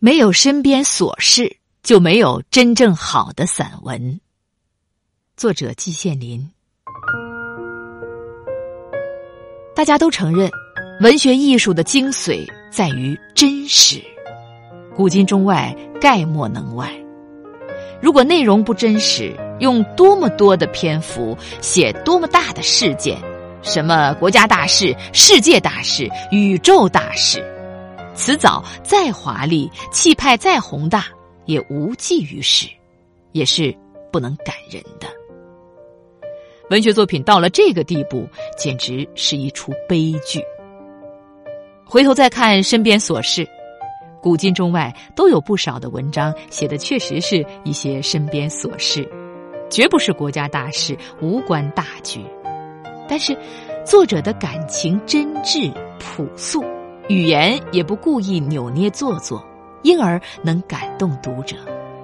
没有身边琐事，就没有真正好的散文。作者季羡林。大家都承认，文学艺术的精髓在于真实，古今中外概莫能外。如果内容不真实，用多么多的篇幅写多么大的事件，什么国家大事、世界大事、宇宙大事，辞藻再华丽，气派再宏大，也无济于事，也是不能感人的。文学作品到了这个地步，简直是一出悲剧。回头再看身边琐事，古今中外都有不少的文章写的确实是一些身边琐事，绝不是国家大事，无关大局。但是，作者的感情真挚朴素，语言也不故意扭捏做作，因而能感动读者。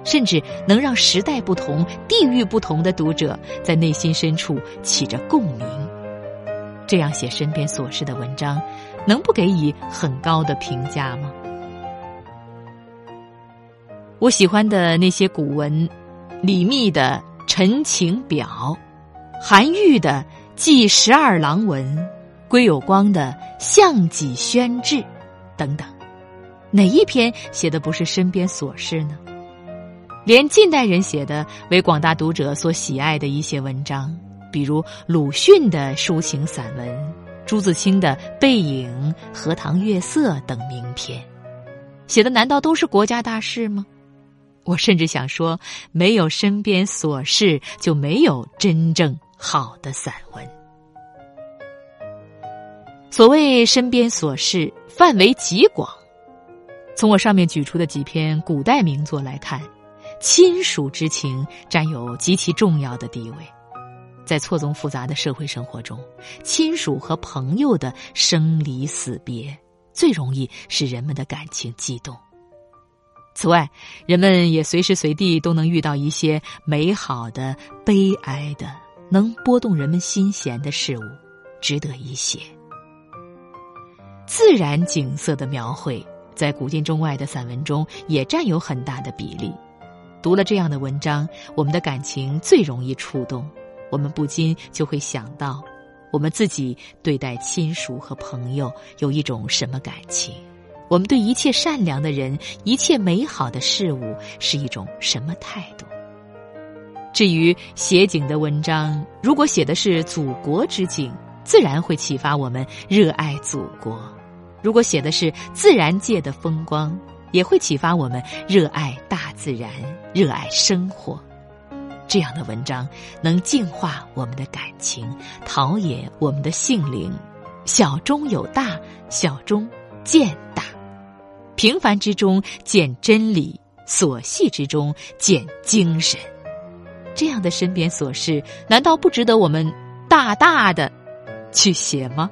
甚至能让时代不同、地域不同的读者在内心深处起着共鸣。这样写身边琐事的文章，能不给予很高的评价吗？我喜欢的那些古文，李密的《陈情表》，韩愈的《记十二郎文》，归有光的《项脊轩志》，等等，哪一篇写的不是身边琐事呢？连近代人写的为广大读者所喜爱的一些文章，比如鲁迅的抒情散文、朱自清的《背影》《荷塘月色》等名篇，写的难道都是国家大事吗？我甚至想说，没有身边琐事，就没有真正好的散文。所谓身边琐事，范围极广。从我上面举出的几篇古代名作来看。亲属之情占有极其重要的地位，在错综复杂的社会生活中，亲属和朋友的生离死别最容易使人们的感情激动。此外，人们也随时随地都能遇到一些美好的、悲哀的、能拨动人们心弦的事物，值得一写。自然景色的描绘，在古今中外的散文中也占有很大的比例。读了这样的文章，我们的感情最容易触动，我们不禁就会想到，我们自己对待亲属和朋友有一种什么感情？我们对一切善良的人、一切美好的事物是一种什么态度？至于写景的文章，如果写的是祖国之景，自然会启发我们热爱祖国；如果写的是自然界的风光，也会启发我们热爱大自然。热爱生活，这样的文章能净化我们的感情，陶冶我们的性灵。小中有大，小中见大，平凡之中见真理，琐细之中见精神。这样的身边琐事，难道不值得我们大大的去写吗？